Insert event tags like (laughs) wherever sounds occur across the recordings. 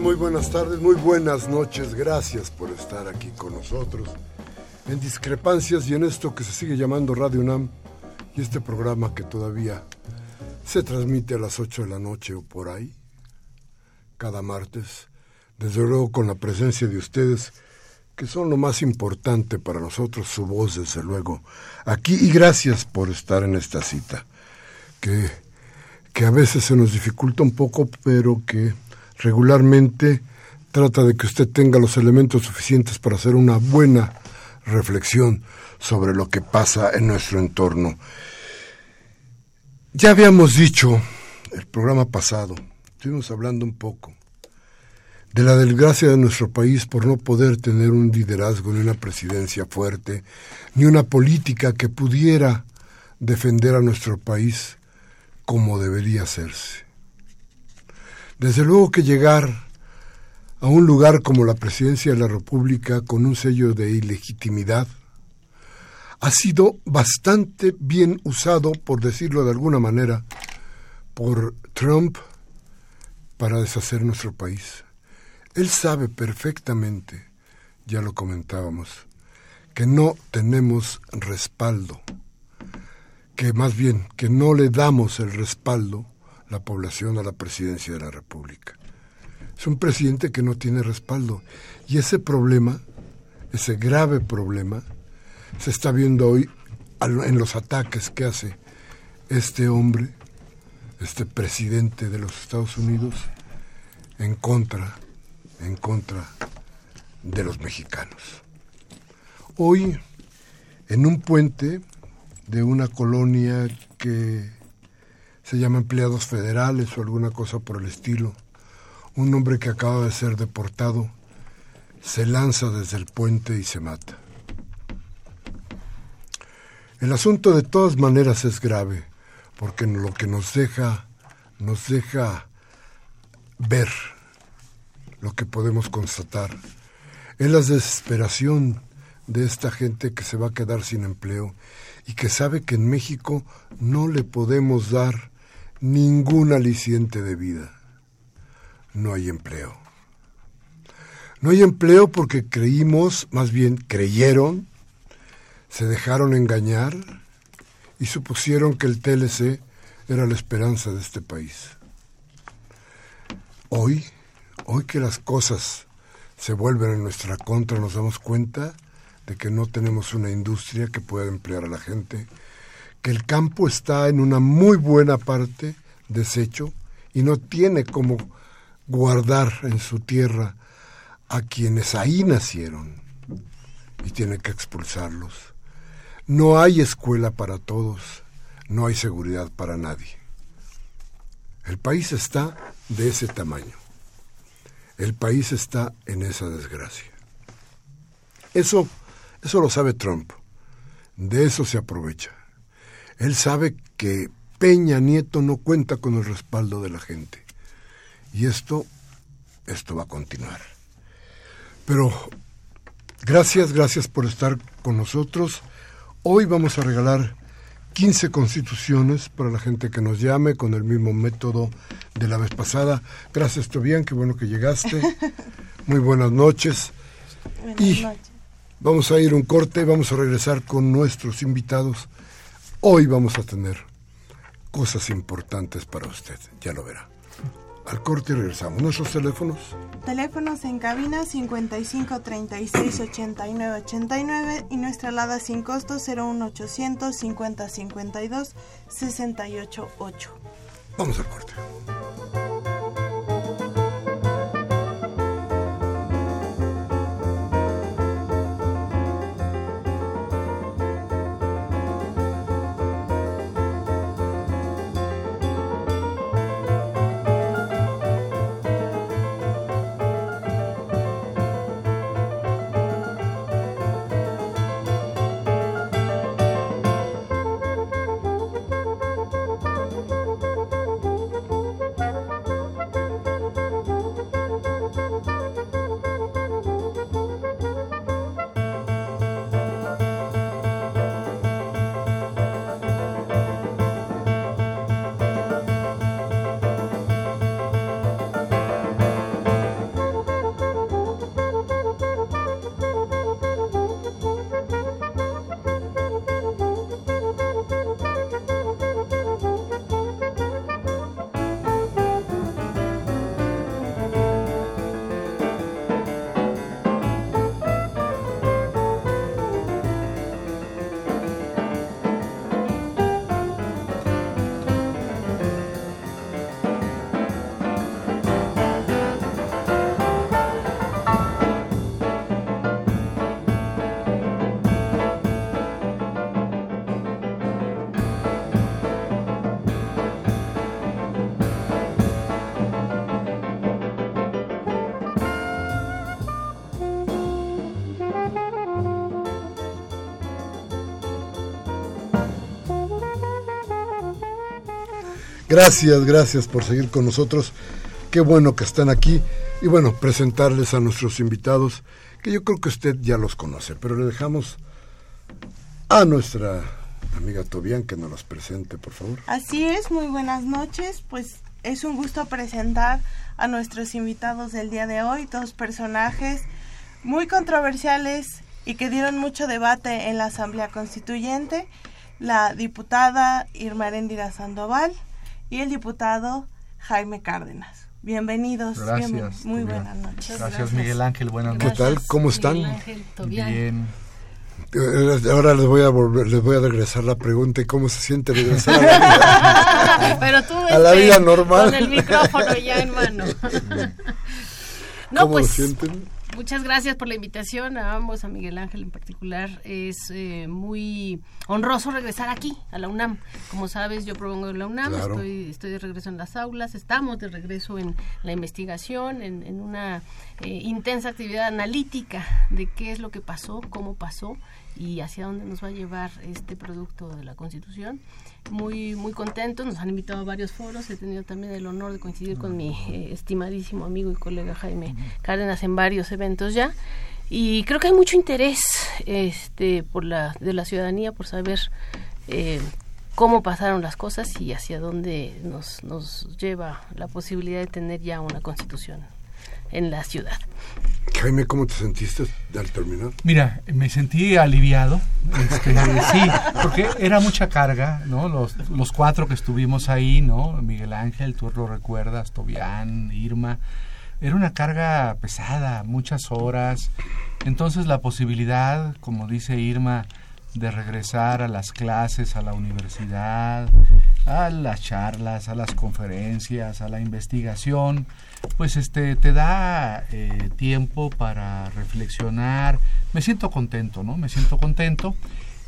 Muy buenas tardes, muy buenas noches. Gracias por estar aquí con nosotros. En Discrepancias y en esto que se sigue llamando Radio UNAM y este programa que todavía se transmite a las 8 de la noche o por ahí, cada martes, desde luego con la presencia de ustedes, que son lo más importante para nosotros, su voz desde luego, aquí. Y gracias por estar en esta cita, que, que a veces se nos dificulta un poco, pero que regularmente trata de que usted tenga los elementos suficientes para hacer una buena reflexión sobre lo que pasa en nuestro entorno. Ya habíamos dicho el programa pasado, estuvimos hablando un poco de la desgracia de nuestro país por no poder tener un liderazgo ni una presidencia fuerte, ni una política que pudiera defender a nuestro país como debería hacerse. Desde luego que llegar a un lugar como la presidencia de la República con un sello de ilegitimidad ha sido bastante bien usado, por decirlo de alguna manera, por Trump para deshacer nuestro país. Él sabe perfectamente, ya lo comentábamos, que no tenemos respaldo, que más bien que no le damos el respaldo la población a la presidencia de la República. Es un presidente que no tiene respaldo. Y ese problema, ese grave problema, se está viendo hoy en los ataques que hace este hombre, este presidente de los Estados Unidos, en contra, en contra de los mexicanos. Hoy, en un puente de una colonia que se llama empleados federales o alguna cosa por el estilo. Un hombre que acaba de ser deportado se lanza desde el puente y se mata. El asunto de todas maneras es grave, porque lo que nos deja, nos deja ver lo que podemos constatar es la desesperación de esta gente que se va a quedar sin empleo y que sabe que en México no le podemos dar ningún aliciente de vida. No hay empleo. No hay empleo porque creímos, más bien creyeron, se dejaron engañar y supusieron que el TLC era la esperanza de este país. Hoy, hoy que las cosas se vuelven en nuestra contra, nos damos cuenta de que no tenemos una industria que pueda emplear a la gente, que el campo está en una muy buena parte deshecho y no tiene como guardar en su tierra a quienes ahí nacieron y tiene que expulsarlos. No hay escuela para todos, no hay seguridad para nadie. El país está de ese tamaño. El país está en esa desgracia. Eso, eso lo sabe Trump. De eso se aprovecha. Él sabe que Peña Nieto no cuenta con el respaldo de la gente. Y esto, esto va a continuar. Pero gracias, gracias por estar con nosotros. Hoy vamos a regalar 15 constituciones para la gente que nos llame con el mismo método de la vez pasada. Gracias, Tobián, qué bueno que llegaste. (laughs) Muy buenas noches. y vamos a ir un corte, vamos a regresar con nuestros invitados. Hoy vamos a tener cosas importantes para usted, ya lo verá. Al corte regresamos. ¿Nuestros teléfonos? Teléfonos en cabina 55 36 89 89 y nuestra alada sin costo 01800 50 52 68 8. Vamos al corte. Gracias, gracias por seguir con nosotros. Qué bueno que están aquí. Y bueno, presentarles a nuestros invitados, que yo creo que usted ya los conoce, pero le dejamos a nuestra amiga Tobián que nos los presente, por favor. Así es, muy buenas noches. Pues es un gusto presentar a nuestros invitados del día de hoy, dos personajes muy controversiales y que dieron mucho debate en la Asamblea Constituyente, la diputada Irma Erendira Sandoval y el diputado Jaime Cárdenas. Bienvenidos. Gracias. Muy buenas noches. Gracias, Miguel Ángel. Buenas noches. ¿Qué tal? ¿Cómo están? Bien. Eh, ahora les voy a volver, les voy a regresar la pregunta y cómo se siente regresar a la vida, (laughs) Pero tú, a la este, vida normal. Con el micrófono ya en mano. (laughs) no, ¿Cómo pues, lo sienten? Muchas gracias por la invitación a ambos, a Miguel Ángel en particular. Es eh, muy honroso regresar aquí, a la UNAM. Como sabes, yo provengo de la UNAM, Claro. estoy, estoy de regreso en las aulas, estamos de regreso en la investigación, en, en una eh, intensa actividad analítica de qué es lo que pasó, cómo pasó y hacia dónde nos va a llevar este producto de la Constitución. Muy, muy contentos, nos han invitado a varios foros, he tenido también el honor de coincidir con mi eh, estimadísimo amigo y colega Jaime Cárdenas en varios eventos ya. Y creo que hay mucho interés este, por la, de la ciudadanía por saber eh, cómo pasaron las cosas y hacia dónde nos, nos lleva la posibilidad de tener ya una constitución en la ciudad. Jaime, ¿cómo te sentiste al terminar? Mira, me sentí aliviado. Este, sí, porque era mucha carga, ¿no? Los, los cuatro que estuvimos ahí, ¿no? Miguel Ángel, tú lo recuerdas, Tobián, Irma. Era una carga pesada, muchas horas. Entonces la posibilidad, como dice Irma, de regresar a las clases, a la universidad, a las charlas, a las conferencias, a la investigación, pues este te da eh, tiempo para reflexionar. Me siento contento, ¿no? Me siento contento.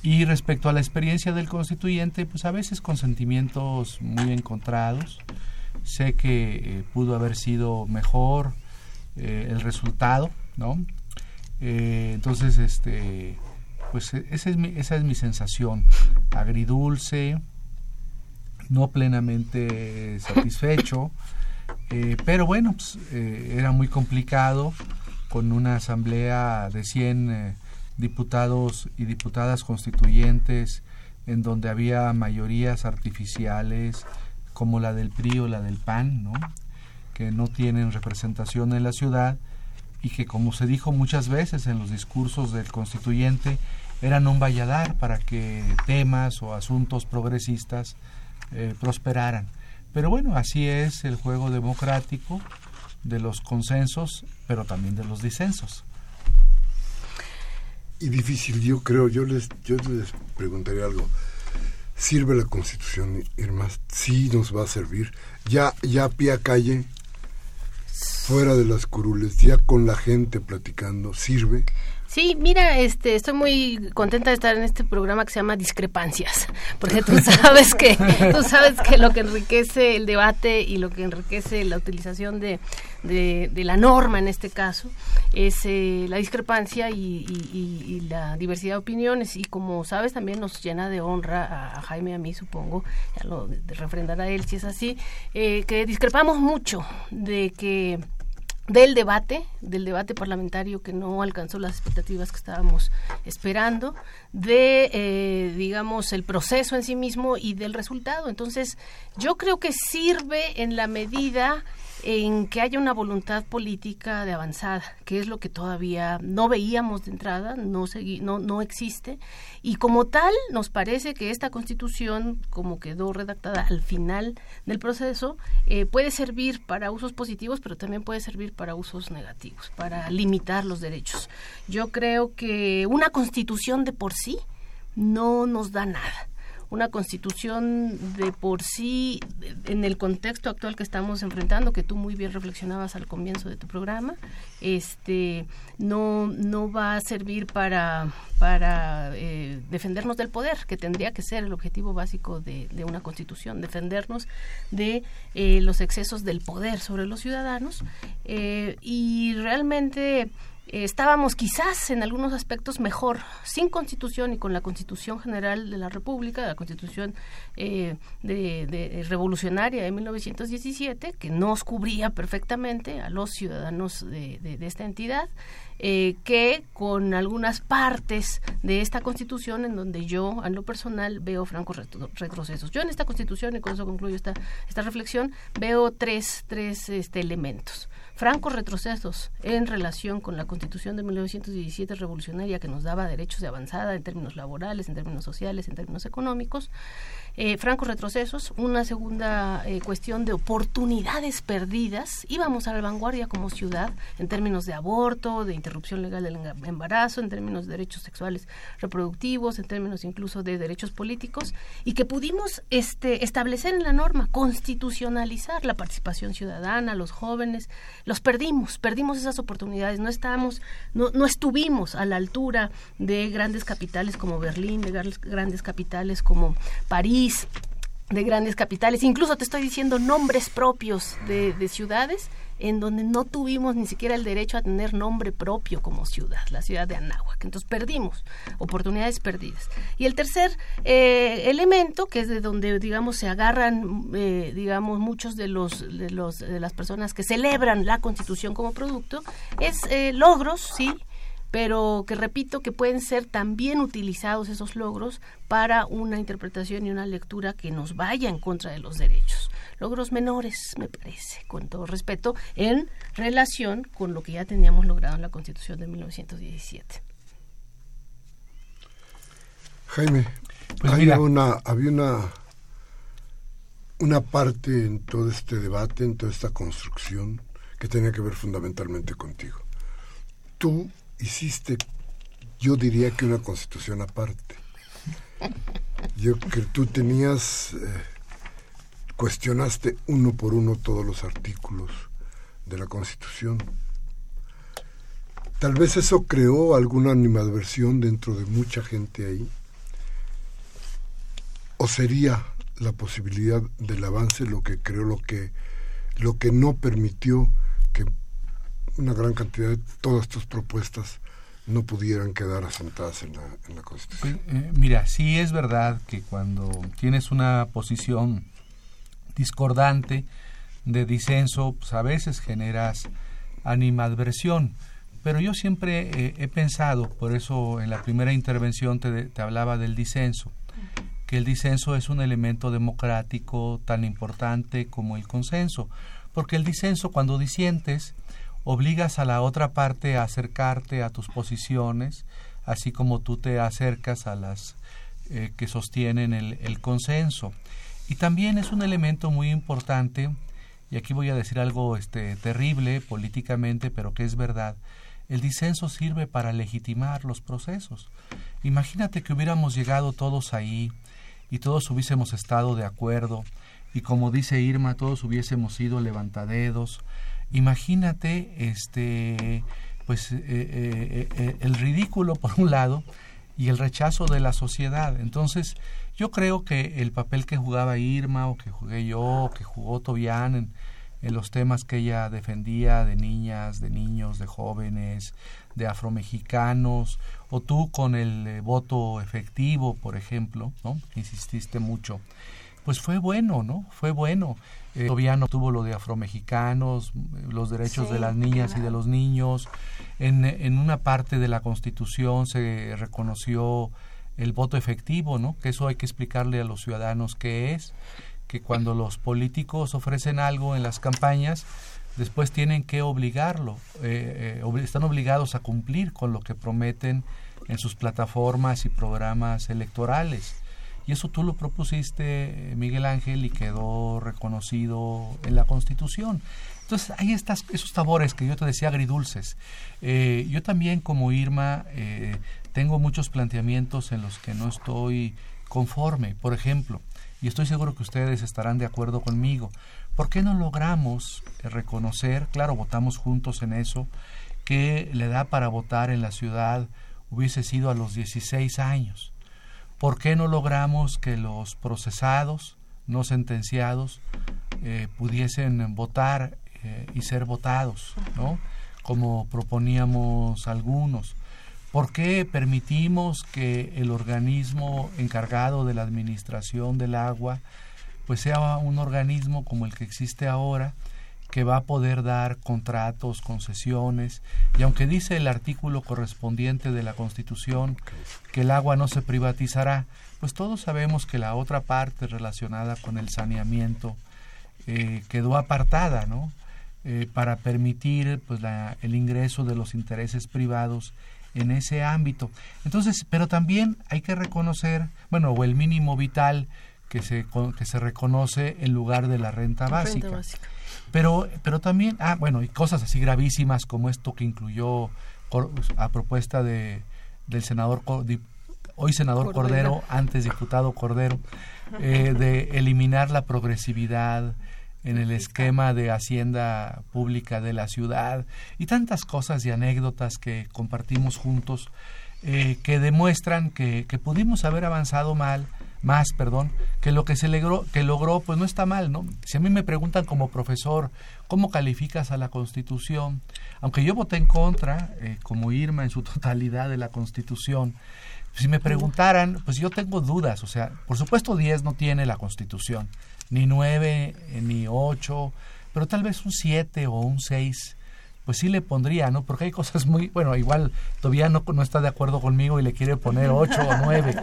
Y respecto a la experiencia del constituyente, pues a veces con sentimientos muy encontrados. Sé que eh, pudo haber sido mejor eh, el resultado, ¿no? entonces, este, pues e, esa es mi, esa es mi sensación, agridulce, no plenamente satisfecho, (laughs) eh, pero bueno, pues, eh, era muy complicado con una asamblea de 100 eh, diputados y diputadas constituyentes en donde había mayorías artificiales como la del PRI o la del PAN, ¿no? que no tienen representación en la ciudad y que como se dijo muchas veces en los discursos del constituyente, eran un valladar para que temas o asuntos progresistas prosperaran. Pero bueno, así es el juego democrático de los consensos, pero también de los disensos. Y difícil, yo creo, yo les, yo les preguntaría algo. ¿Sirve la Constitución, Irma? Sí nos va a servir. Ya, ya pie a calle, fuera de las curules, ya con la gente platicando, ¿sirve? Sí, mira, este, estoy muy contenta de estar en este programa que se llama Discrepancias, porque tú (laughs) sabes que tú sabes que lo que enriquece el debate y lo que enriquece la utilización de, de, la norma en este caso es eh, la discrepancia y, la diversidad de opiniones. Y como sabes también nos llena de honra a, Jaime a mí supongo ya lo refrendará él si es así eh, que discrepamos mucho de que del debate, del debate parlamentario que no alcanzó las expectativas que estábamos esperando, de, eh, digamos, el proceso en sí mismo y del resultado. Entonces, yo creo que sirve en la medida en que haya una voluntad política de avanzada, que es lo que todavía no veíamos de entrada, no, no, no existe, y como tal nos parece que esta constitución, como quedó redactada al final del proceso, eh, puede servir para usos positivos, pero también puede servir para usos negativos, para limitar los derechos. Yo creo que una constitución de por sí no nos da nada una constitución de por sí, en el contexto actual que estamos enfrentando, que tú muy bien reflexionabas al comienzo de tu programa, este, no, no va a servir para, para eh, defendernos del poder, que tendría que ser el objetivo básico de, una constitución, defendernos de eh, los excesos del poder sobre los ciudadanos. Eh, y realmente estábamos quizás en algunos aspectos mejor sin constitución y con la constitución general de la República, la constitución eh, de, revolucionaria de 1917, que nos cubría perfectamente a los ciudadanos de, esta entidad, eh, que con algunas partes de esta constitución en donde yo, a lo personal, veo francos retrocesos. Yo en esta constitución, y con eso concluyo esta, esta reflexión, veo tres, tres este, elementos francos retrocesos en relación con la Constitución de 1917 revolucionaria que nos daba derechos de avanzada en términos laborales, en términos sociales, en términos económicos, eh, francos retrocesos, una segunda eh, cuestión de oportunidades perdidas. Íbamos a la vanguardia como ciudad en términos de aborto, de interrupción legal del embarazo, en términos de derechos sexuales reproductivos, en términos incluso de derechos políticos, y que pudimos este, establecer en la norma, constitucionalizar la participación ciudadana, los jóvenes, los perdimos, perdimos esas oportunidades, no estábamos, no, no estuvimos a la altura de grandes capitales como Berlín, de grandes capitales como París, de grandes capitales, incluso te estoy diciendo nombres propios de, ciudades en donde no tuvimos ni siquiera el derecho a tener nombre propio como ciudad, la ciudad de Anáhuac. Entonces perdimos oportunidades perdidas. Y el tercer eh, elemento, que es de donde digamos se agarran, eh, digamos muchos de los, de los de las personas que celebran la Constitución como producto, es eh, logros, sí, pero que repito que pueden ser también utilizados esos logros para una interpretación y una lectura que nos vaya en contra de los derechos. Logros menores, me parece, con todo respeto, en relación con lo que ya teníamos logrado en la Constitución de 1917. Jaime, pues había una, había una, una parte en todo este debate, en toda esta construcción, que tenía que ver fundamentalmente contigo. Tú hiciste, yo diría que una constitución aparte. Yo que tú tenías, eh, cuestionaste uno por uno todos los artículos de la Constitución. Tal vez eso creó alguna animadversión dentro de mucha gente ahí. ¿O sería la posibilidad del avance lo que creó, lo que, lo que no permitió una gran cantidad de todas tus propuestas no pudieran quedar asentadas en la, en la Constitución? Pues, eh, mira, sí es verdad que cuando tienes una posición discordante de disenso, pues a veces generas animadversión pero yo siempre eh, he pensado, por eso en la primera intervención te, te, hablaba del disenso, que el disenso es un elemento democrático tan importante como el consenso, porque el disenso cuando disientes obligas a la otra parte a acercarte a tus posiciones, así como tú te acercas a las eh, que sostienen el, consenso. Y también es un elemento muy importante, y aquí voy a decir algo este, terrible políticamente, pero que es verdad, el disenso sirve para legitimar los procesos. Imagínate que hubiéramos llegado todos ahí y todos hubiésemos estado de acuerdo y como dice Irma, todos hubiésemos sido levantadedos. Imagínate este pues eh, eh, eh, el ridículo por un lado y el rechazo de la sociedad. Entonces, yo creo que el papel que jugaba Irma o que jugué yo, o que jugó Tobián en, los temas que ella defendía de niñas, de niños, de jóvenes, de afromexicanos, o tú con el voto efectivo, por ejemplo, ¿no? Insististe mucho. Pues fue bueno, ¿no? Fue bueno. Eh, todavía no tuvo lo de afromexicanos, los derechos de las niñas y de los niños. En, en una parte de la Constitución se reconoció el voto efectivo, ¿no? Que eso hay que explicarle a los ciudadanos qué es que cuando los políticos ofrecen algo en las campañas, después tienen que obligarlo, eh, eh, están obligados a cumplir con lo que prometen en sus plataformas y programas electorales. Y eso tú lo propusiste, Miguel Ángel, y quedó reconocido en la Constitución. Entonces, hay estas, esos sabores que yo te decía agridulces. Eh, yo también, como Irma, tengo muchos planteamientos en los que no estoy conforme. Por ejemplo, y estoy seguro que ustedes estarán de acuerdo conmigo. ¿Por qué no logramos eh, reconocer, claro, votamos juntos en eso, que la edad para votar en la ciudad hubiese sido a los 16 años? ¿Por qué no logramos que los procesados, no sentenciados, eh, pudiesen votar eh, y ser votados, ¿no? Como proponíamos algunos. ¿Por qué permitimos que el organismo encargado de la administración del agua pues sea un organismo como el que existe ahora que va a poder dar contratos, concesiones, y aunque dice el artículo correspondiente de la Constitución que el agua no se privatizará, pues todos sabemos que la otra parte relacionada con el saneamiento eh, quedó apartada, ¿no? Eh, para permitir pues el ingreso de los intereses privados en ese ámbito. Entonces, pero también hay que reconocer, bueno, o el mínimo vital que se, que se reconoce en lugar de la renta básica. Pero, pero también, ah, bueno, y cosas así gravísimas como esto que incluyó a propuesta de, del senador, hoy senador Cordero, antes diputado Cordero, eh, de eliminar la progresividad, en el esquema de hacienda pública de la ciudad y tantas cosas y anécdotas que compartimos juntos eh, que demuestran que, que, pudimos haber avanzado mal más perdón que lo que se logró que logró pues no está mal no si a mí me preguntan como profesor cómo calificas a la Constitución aunque yo voté en contra eh, como Irma en su (laughs) totalidad de la Constitución si me preguntaran pues yo tengo dudas o sea por supuesto 10 no tiene la Constitución ni nueve, eh, ni ocho, pero tal vez un siete o un seis, pues sí le pondría, ¿no? Porque hay cosas muy, bueno, igual todavía no, no está de acuerdo conmigo y le quiere poner ocho o nueve,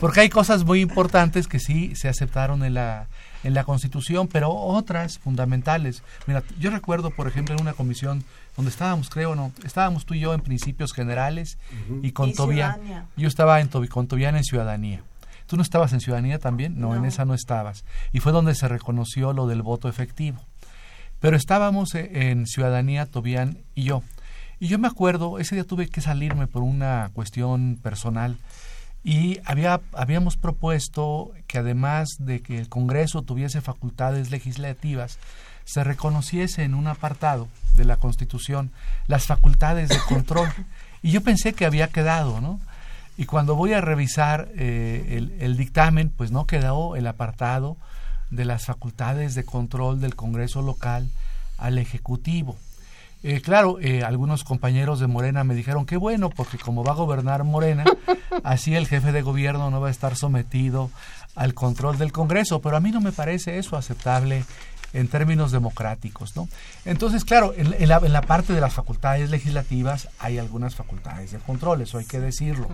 porque hay cosas muy importantes que sí se aceptaron en la, en la Constitución, pero otras fundamentales. Mira, yo recuerdo, por ejemplo, en una comisión donde estábamos, creo, no, estábamos tú y yo en principios generales y con Tobián, yo estaba en, con Tobián en ciudadanía. ¿Tú no estabas en Ciudadanía también? No, en esa no estabas. Y fue donde se reconoció lo del voto efectivo. Pero estábamos e, en Ciudadanía, Tobián y yo. Y yo me acuerdo, ese día tuve que salirme por una cuestión personal. Y había, habíamos propuesto que además de que el Congreso tuviese facultades legislativas, se reconociese en un apartado de la Constitución las facultades de control. Y yo pensé que había quedado, ¿no? Y cuando voy a revisar eh, el, dictamen, pues no quedó el apartado de las facultades de control del Congreso local al Ejecutivo. Eh, claro, eh, algunos compañeros de Morena me dijeron que bueno, porque como va a gobernar Morena, (laughs) así el jefe de gobierno no va a estar sometido al control del Congreso, pero a mí no me parece eso aceptable en términos democráticos, ¿no? Entonces, claro, en, la, en, la, parte de las facultades legislativas hay algunas facultades de control, eso hay que decirlo,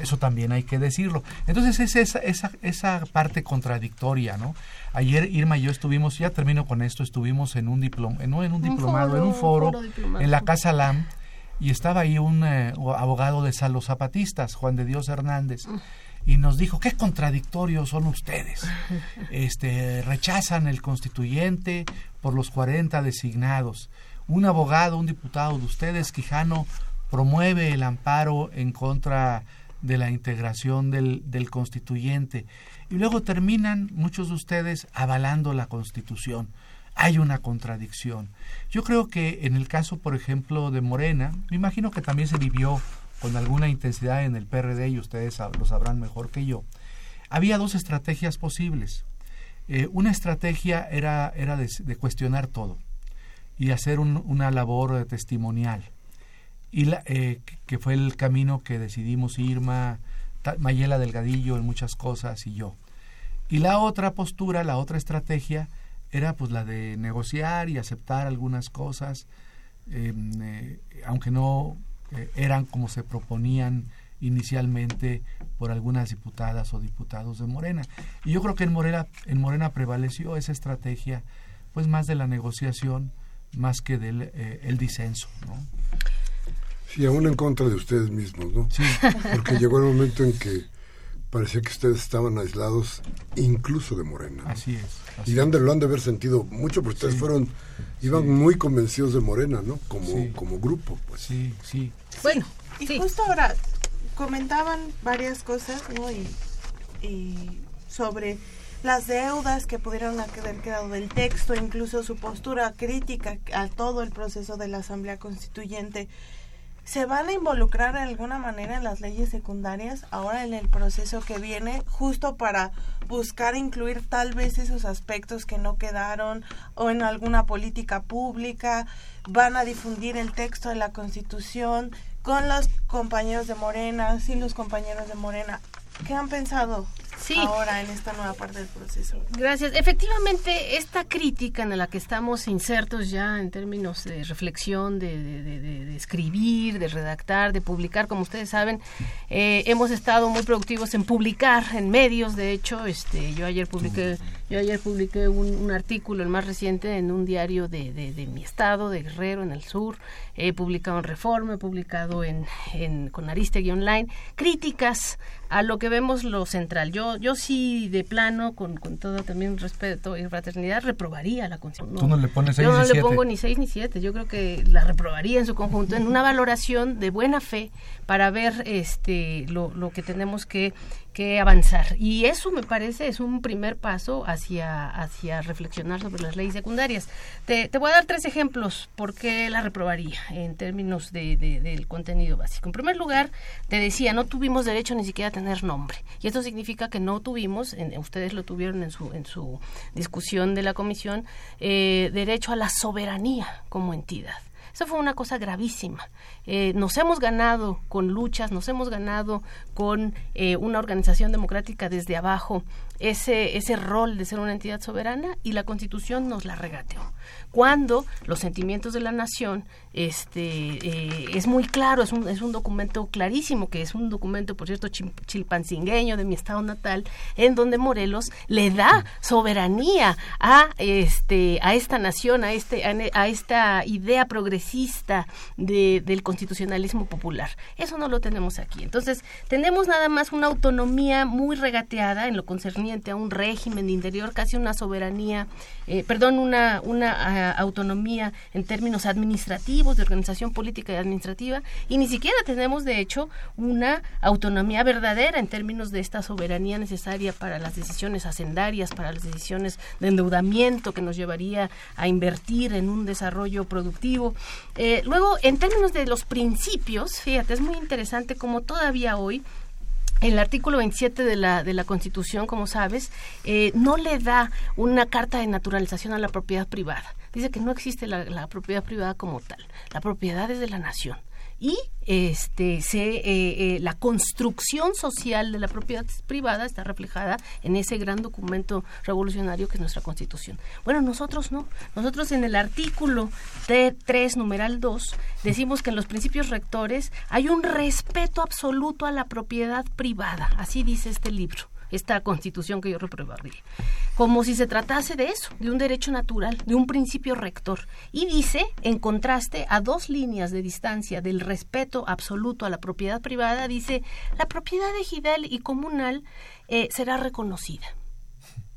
eso también hay que decirlo. Entonces es esa, esa, esa parte contradictoria, ¿no? Ayer Irma y yo estuvimos, ya termino con esto, estuvimos en un, diplom, no en un, diplomado, en un foro, en la Casa LAM, y estaba ahí un eh, abogado de los zapatistas, Juan de Dios Hernández y nos dijo qué contradictorios son ustedes. Este rechazan el constituyente por los 40 designados. Un abogado, un diputado de ustedes, Quijano, promueve el amparo en contra de la integración del, del constituyente. Y luego terminan muchos de ustedes avalando la constitución. Hay una contradicción. Yo creo que en el caso, por ejemplo, de Morena, me imagino que también se vivió con alguna intensidad en el PRD y ustedes lo sabrán mejor que yo, había dos estrategias posibles. Eh, una estrategia era, era de, cuestionar todo y hacer una labor testimonial, y la, eh, que fue el camino que decidimos Irma, Mayela Delgadillo en muchas cosas y yo. Y la otra postura, la otra estrategia, era pues la de negociar y aceptar algunas cosas, em, eh, aunque no eh, eran como se proponían inicialmente por algunas diputadas o diputados de Morena. Y yo creo que en Morena, en Morena prevaleció esa estrategia, pues más de la negociación, más que del eh, el disenso, ¿no? Sí, aún en contra de ustedes mismos, ¿no? Sí. Porque llegó el momento en que parecía que ustedes estaban aislados incluso de Morena. Así es. y lo han de haber sentido mucho, porque ustedes fueron, iban muy convencidos de Morena, ¿no? Como, como grupo, pues. Sí, sí. Bueno, y justo ahora comentaban varias cosas, ¿no? Y, y sobre las deudas que pudieron haber quedado del texto, incluso su postura crítica a todo el proceso de la Asamblea Constituyente se van a involucrar de alguna manera en las leyes secundarias ahora en el proceso que viene justo para buscar incluir tal vez esos aspectos que no quedaron o en alguna política pública van a difundir el texto de la constitución con los compañeros de Morena sin los compañeros de Morena ¿qué han pensado sí. ahora en esta nueva parte del proceso. Gracias. Efectivamente, esta crítica en la que estamos insertos ya en términos de reflexión, de, de, escribir, de redactar, de publicar, como ustedes saben, eh, hemos estado muy productivos en publicar en medios. De hecho, este, yo ayer publiqué, yo ayer publiqué un, artículo, el más reciente, en un diario de, mi estado, de Guerrero, en el sur. He publicado en Reforma, he publicado en, en con Aristegui Online, críticas a lo que vemos lo central. Yo, yo sí, de plano, con, con todo también respeto y fraternidad, reprobaría la Constitución. Tú no le pones seis Yo no le pongo ni seis ni siete. Yo creo que la reprobaría en su conjunto, en una valoración de buena fe para ver este lo, lo que tenemos que que avanzar. Y eso me parece es un primer paso hacia, hacia reflexionar sobre las leyes secundarias. Te, te voy a dar tres ejemplos por qué la reprobaría en términos de, del contenido básico. En primer lugar, te decía, no tuvimos derecho ni siquiera a tener nombre. Y esto significa que no tuvimos, ustedes lo tuvieron en su, en su discusión de la comisión, eh, derecho a la soberanía como entidad. Eso fue una cosa gravísima. Eh, nos hemos ganado con luchas, nos hemos ganado con eh, una organización democrática desde abajo ese, ese rol de ser una entidad soberana y la Constitución nos la regateó. Cuando los sentimientos de la nación este, eh, es muy claro, es un, es un documento clarísimo, que es un documento, por cierto, chilpancingueño de mi estado natal, en donde Morelos le da soberanía a, este, a esta nación, a, este, a esta idea progresista del constitucionalismo popular. Eso no lo tenemos aquí. Entonces, tenemos nada más una autonomía muy regateada en lo concerniente a un régimen interior, casi una soberanía, eh, perdón, una, una ah, autonomía en términos administrativos, de organización política y administrativa, y ni siquiera tenemos, de hecho, una autonomía verdadera en términos de esta soberanía necesaria para las decisiones hacendarias, para las decisiones de endeudamiento que nos llevaría a invertir en un desarrollo productivo. Eh, luego, en términos de los principios, fíjate, es muy interesante como todavía hoy el artículo 27 de la, de la Constitución, como sabes, eh, no le da una carta de naturalización a la propiedad privada. Dice que no existe la propiedad privada como tal. La propiedad es de la nación y este eh, eh, la construcción social de la propiedad privada está reflejada en ese gran documento revolucionario que es nuestra Constitución. Bueno, nosotros no. Nosotros en el artículo T3 numeral 2 decimos que en los principios rectores hay un respeto absoluto a la propiedad privada, así dice este libro esta constitución que yo reprobaría, como si se tratase de eso, de un derecho natural, de un principio rector. Y dice, en contraste a dos líneas de distancia del respeto absoluto a la propiedad privada, dice, la propiedad ejidal y comunal eh, será reconocida,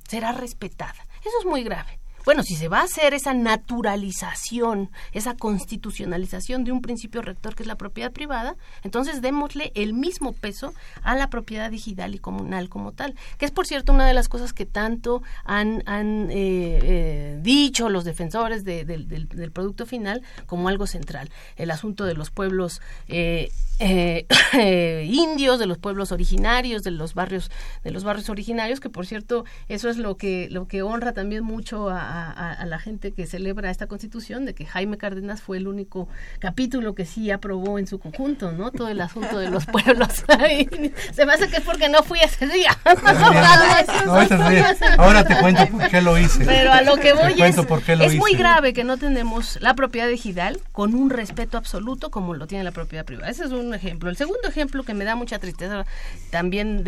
será respetada. Eso es muy grave. Bueno, si se va a hacer esa naturalización, esa constitucionalización de un principio rector que es la propiedad privada, entonces démosle el mismo peso a la propiedad digital y comunal como tal, que es por cierto una de las cosas que tanto han, han eh, eh, dicho los defensores del, producto final como algo central, el asunto de los pueblos eh, (coughs) indios, de los pueblos originarios, de los barrios, de los barrios originarios, que por cierto eso es lo que lo que honra también mucho a, a, la gente que celebra esta constitución de que Jaime Cárdenas fue el único capítulo que sí aprobó en su conjunto, ¿no? Todo el asunto de los (laughs) pueblos. Se me hace que es porque no fui ese día. (laughs) ahora te cuento por qué lo hice. Pero a lo que voy es, es muy grave que no tenemos la propiedad digital con un respeto absoluto como lo tiene la propiedad privada. Ese es un ejemplo. El segundo ejemplo que me da mucha tristeza también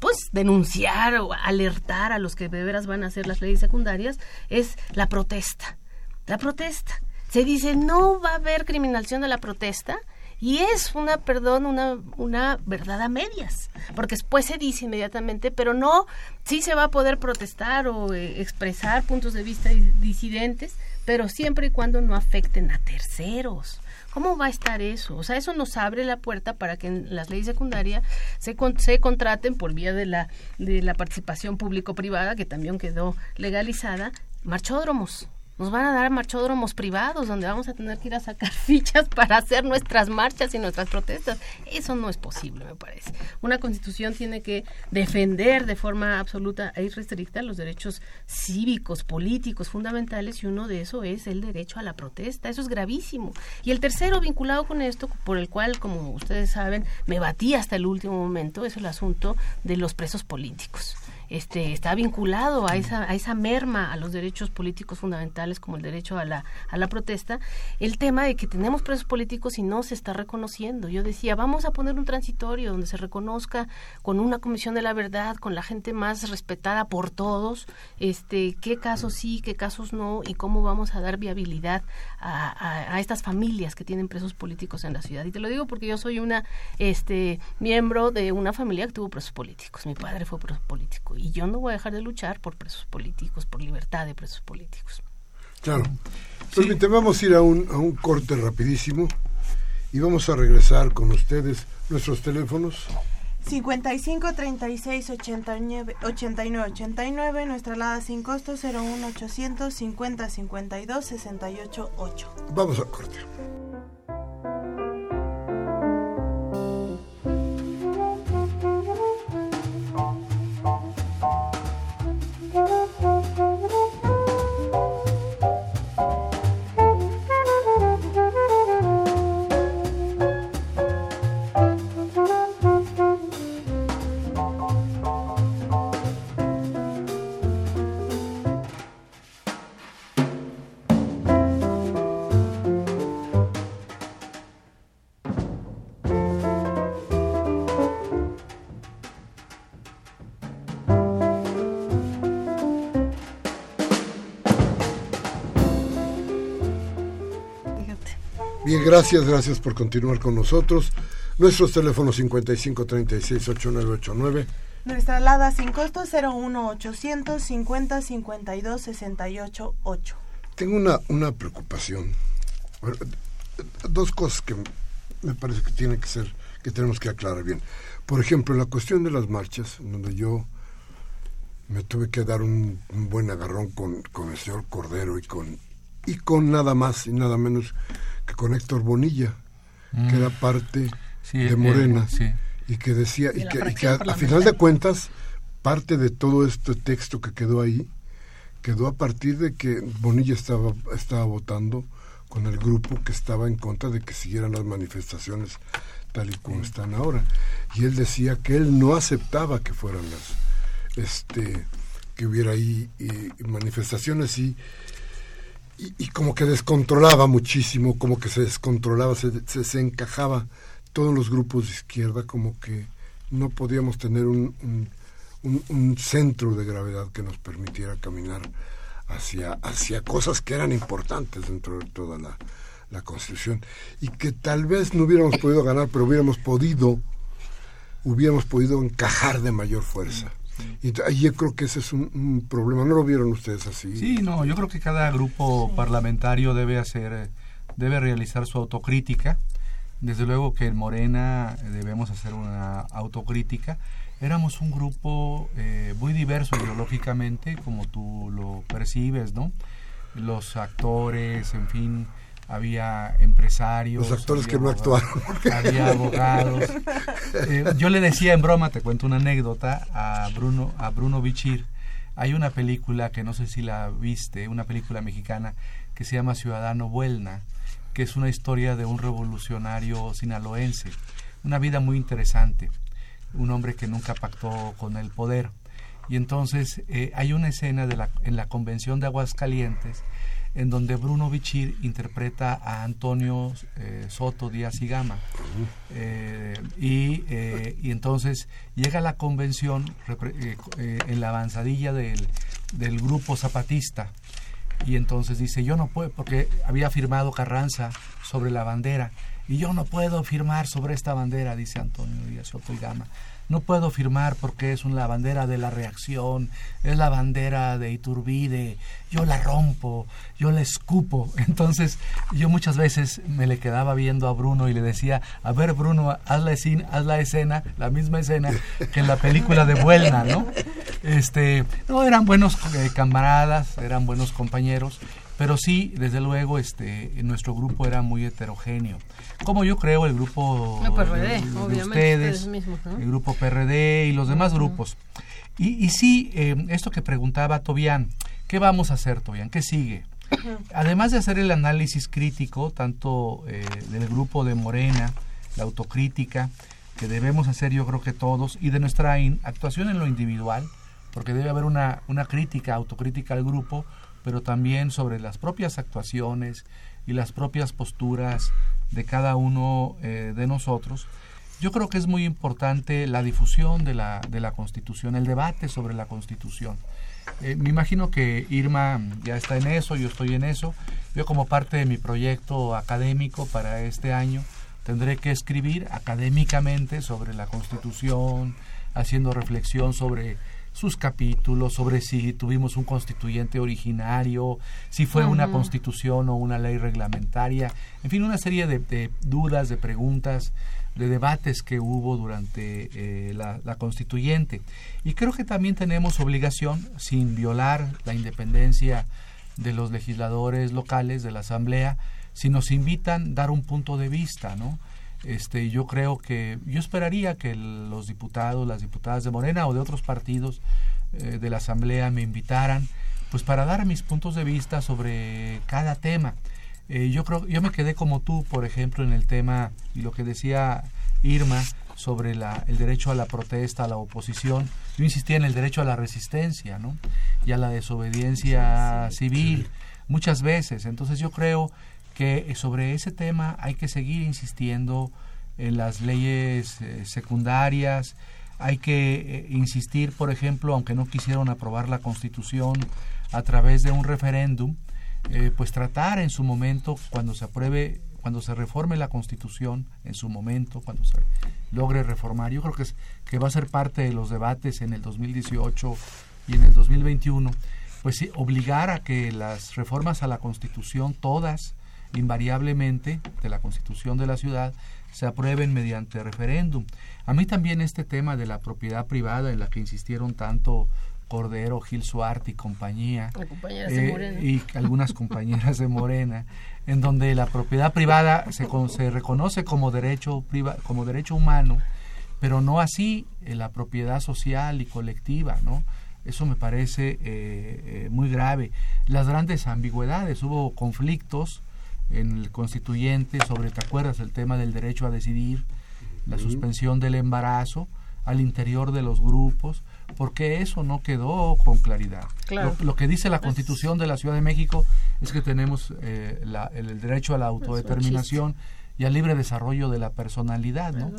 pues denunciar o alertar a los que de veras van a hacer las leyes secundarias es la protesta. La protesta. Se dice, no va a haber criminalización de la protesta. Y es una, perdón, una, una verdad a medias, porque después se dice inmediatamente, pero no, sí se va a poder protestar o eh, expresar puntos de vista disidentes, pero siempre y cuando no afecten a terceros. ¿Cómo va a estar eso? O sea, eso nos abre la puerta para que en las leyes secundarias se, se contraten por vía de la, de la participación público-privada, que también quedó legalizada, marchódromos. Nos van a dar marchódromos privados donde vamos a tener que ir a sacar (laughs) fichas para hacer nuestras marchas y nuestras protestas. Eso no es posible, me parece. Una constitución tiene que defender de forma absoluta e irrestricta los derechos cívicos, políticos, fundamentales y uno de eso es el derecho a la protesta. Eso es gravísimo. Y el tercero vinculado con esto, por el cual, como ustedes saben, me batí hasta el último momento, es el asunto de los presos políticos este, está vinculado a esa, a esa merma a los derechos políticos fundamentales como el derecho a la, a la protesta, el tema de que tenemos presos políticos y no se está reconociendo. Yo decía, vamos a poner un transitorio donde se reconozca con una comisión de la verdad, con la gente más respetada por todos, este, qué casos sí, qué casos no y cómo vamos a dar viabilidad a, estas familias que tienen presos políticos en la ciudad. Y te lo digo porque yo soy una este, miembro de una familia que tuvo presos políticos. Mi padre fue preso político y yo no voy a dejar de luchar por presos políticos, por libertad de presos políticos. Claro. Permíteme, vamos a ir a un, a un corte rapidísimo y vamos a regresar con ustedes nuestros teléfonos. 55 36 89 89 89 nuestra alada sin costo 01 800 50 52 68 8 vamos al corte gracias, gracias por continuar con nosotros. Nuestros teléfonos 55 36 8989. Nuestra alada sin costo 01 800 50 52 68 8. Tengo una, una preocupación. dos cosas que me parece que tiene que ser, que tenemos que aclarar bien. Por ejemplo, la cuestión de las marchas, donde yo me tuve que dar un, buen agarrón con, con, el señor Cordero y con, y con nada más y nada menos que con Héctor Bonilla, que era parte de Morena, y que decía, y que, a, final de cuentas, parte de todo este texto que quedó ahí, quedó a partir de que Bonilla estaba, estaba votando con el grupo que estaba en contra de que siguieran las manifestaciones tal y como están ahora. Y él decía que él no aceptaba que fueran las, este, que hubiera ahí manifestaciones y, y, como que descontrolaba muchísimo, como que se descontrolaba, se, se, encajaba todos los grupos de izquierda, como que no podíamos tener un, un, centro de gravedad que nos permitiera caminar hacia, hacia cosas que eran importantes dentro de toda la, la Constitución y que tal vez no hubiéramos podido ganar, pero hubiéramos podido, hubiéramos podido encajar de mayor fuerza. Y ahí yo creo que ese es un, problema. ¿No lo vieron ustedes así? Sí, no, yo creo que cada grupo parlamentario debe hacer, debe realizar su autocrítica. Desde luego que en Morena debemos hacer una autocrítica. Éramos un grupo eh, muy diverso ideológicamente, como tú lo percibes, ¿no? Los actores, en fin, había empresarios. Los actores que no actuaron. Había abogados. (laughs) Eh, yo le decía en broma, te cuento una anécdota, a Bruno, a Bruno Bichir. Hay una película que no sé si la viste, una película mexicana que se llama Ciudadano Buelna, que es una historia de un revolucionario sinaloense. Una vida muy interesante. Un hombre que nunca pactó con el poder. Y entonces eh, hay una escena de la, en la convención de Aguascalientes en donde Bruno Bichir interpreta a Antonio eh, Soto Díaz y Gama. Eh, eh, y, entonces llega a la convención en la avanzadilla del, del, grupo zapatista. Y entonces dice, yo no puedo, porque había firmado Carranza sobre la bandera, y yo no puedo firmar sobre esta bandera, dice Antonio Díaz Soto y Gama no puedo firmar porque es una bandera de la reacción, es la bandera de Iturbide, yo la rompo, yo la escupo. (laughs) Entonces yo muchas veces me le quedaba viendo a Bruno y le decía, a ver Bruno, haz la, escena, haz la escena, la misma escena que en la película de Vuelna, ¿no? Este, no, eran buenos eh, camaradas, eran buenos compañeros, pero sí, desde luego, este, nuestro grupo era muy heterogéneo. Como yo creo el grupo PRD, de, ustedes, el grupo PRD y los demás grupos. Y, y sí, eh, esto que preguntaba Tobián, ¿qué vamos a hacer, Tobián? ¿Qué sigue? Además de hacer el análisis crítico, tanto eh, del grupo de Morena, la autocrítica, que debemos hacer yo creo que todos, y de nuestra actuación en lo individual, porque debe haber una, una crítica, autocrítica al grupo, pero también sobre las propias actuaciones y las propias posturas de cada uno eh, de nosotros. Yo creo que es muy importante la difusión de la, de la Constitución, el debate sobre la Constitución. Eh, me imagino que Irma ya está en eso, yo estoy en eso. Yo como parte de mi proyecto académico para este año tendré que escribir académicamente sobre la Constitución, haciendo reflexión sobre sus capítulos, sobre si tuvimos un constituyente originario, si fue una constitución o una ley reglamentaria, en fin, una serie de, dudas, de preguntas, de debates que hubo durante eh, la, la, constituyente. Y creo que también tenemos obligación, sin violar la independencia de los legisladores locales, de la Asamblea, si nos invitan dar un punto de vista, ¿no? Este, yo creo que, yo esperaría que los diputados, las diputadas de Morena o de otros partidos eh, de la Asamblea me invitaran, pues para dar mis puntos de vista sobre cada tema. Eh, yo creo, yo me quedé como tú, por ejemplo, en el tema y lo que decía Irma sobre la, el derecho a la protesta, a la oposición. Yo insistía en el derecho a la resistencia, ¿no? Y a la desobediencia civil muchas veces. Entonces yo creo que sobre ese tema hay que seguir insistiendo en las leyes eh, secundarias, hay que eh, insistir, por ejemplo, aunque no quisieron aprobar la Constitución a través de un referéndum, eh, pues tratar en su momento, cuando se apruebe, cuando se reforme la Constitución en su momento, cuando se logre reformar, yo creo que, es, que va a ser parte de los debates en el 2018 y en el 2021, pues obligar a que las reformas a la Constitución, todas, invariablemente, de la Constitución de la ciudad, se aprueben mediante referéndum. A mí también este tema de la propiedad privada en la que insistieron tanto Cordero, Gil Suarte y compañía, eh, y algunas compañeras de Morena, en donde la propiedad privada se, se reconoce como derecho, como derecho humano, pero no así eh, la propiedad social y colectiva, ¿no? Eso me parece eh, muy grave. Las grandes ambigüedades, hubo conflictos en el constituyente sobre, ¿te acuerdas? El tema del derecho a decidir, la suspensión del embarazo al interior de los grupos, porque eso no quedó con claridad. Lo, que dice la Constitución de la Ciudad de México es que tenemos eh, el, derecho a la autodeterminación y al libre desarrollo de la personalidad, ¿no?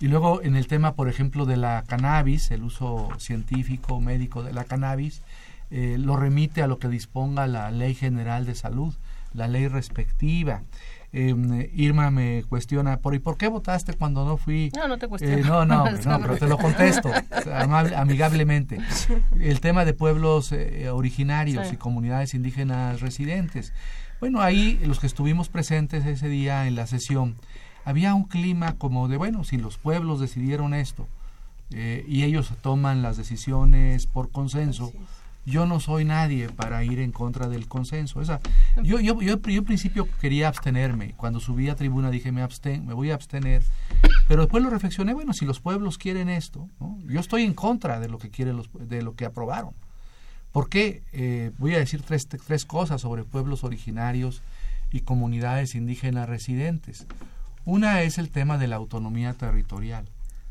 y luego en el tema, por ejemplo, de la cannabis, el uso científico, médico de la cannabis, eh, lo remite a lo que disponga la Ley General de Salud, la ley respectiva. Em, Irma me cuestiona, ¿por, ¿y por qué votaste cuando no fui? No, no te cuestiono. Eh, no, no, (laughs) no, pero te lo contesto amigablemente. El tema de pueblos eh, originarios y comunidades indígenas residentes. Bueno, ahí los que estuvimos presentes ese día en la sesión, había un clima como de, bueno, si los pueblos decidieron esto eh, y ellos toman las decisiones por consenso, yo no soy nadie para ir en contra del consenso. Esa, yo, yo, yo, yo en principio quería abstenerme. Cuando subí a tribuna dije me, absten, me voy a abstener. Pero después lo reflexioné, bueno, si los pueblos quieren esto, yo estoy en contra de lo que quieren los, de lo que aprobaron. ¿Por qué? Eh, voy a decir tres, tres cosas sobre pueblos originarios y comunidades indígenas residentes. Una es el tema de la autonomía territorial,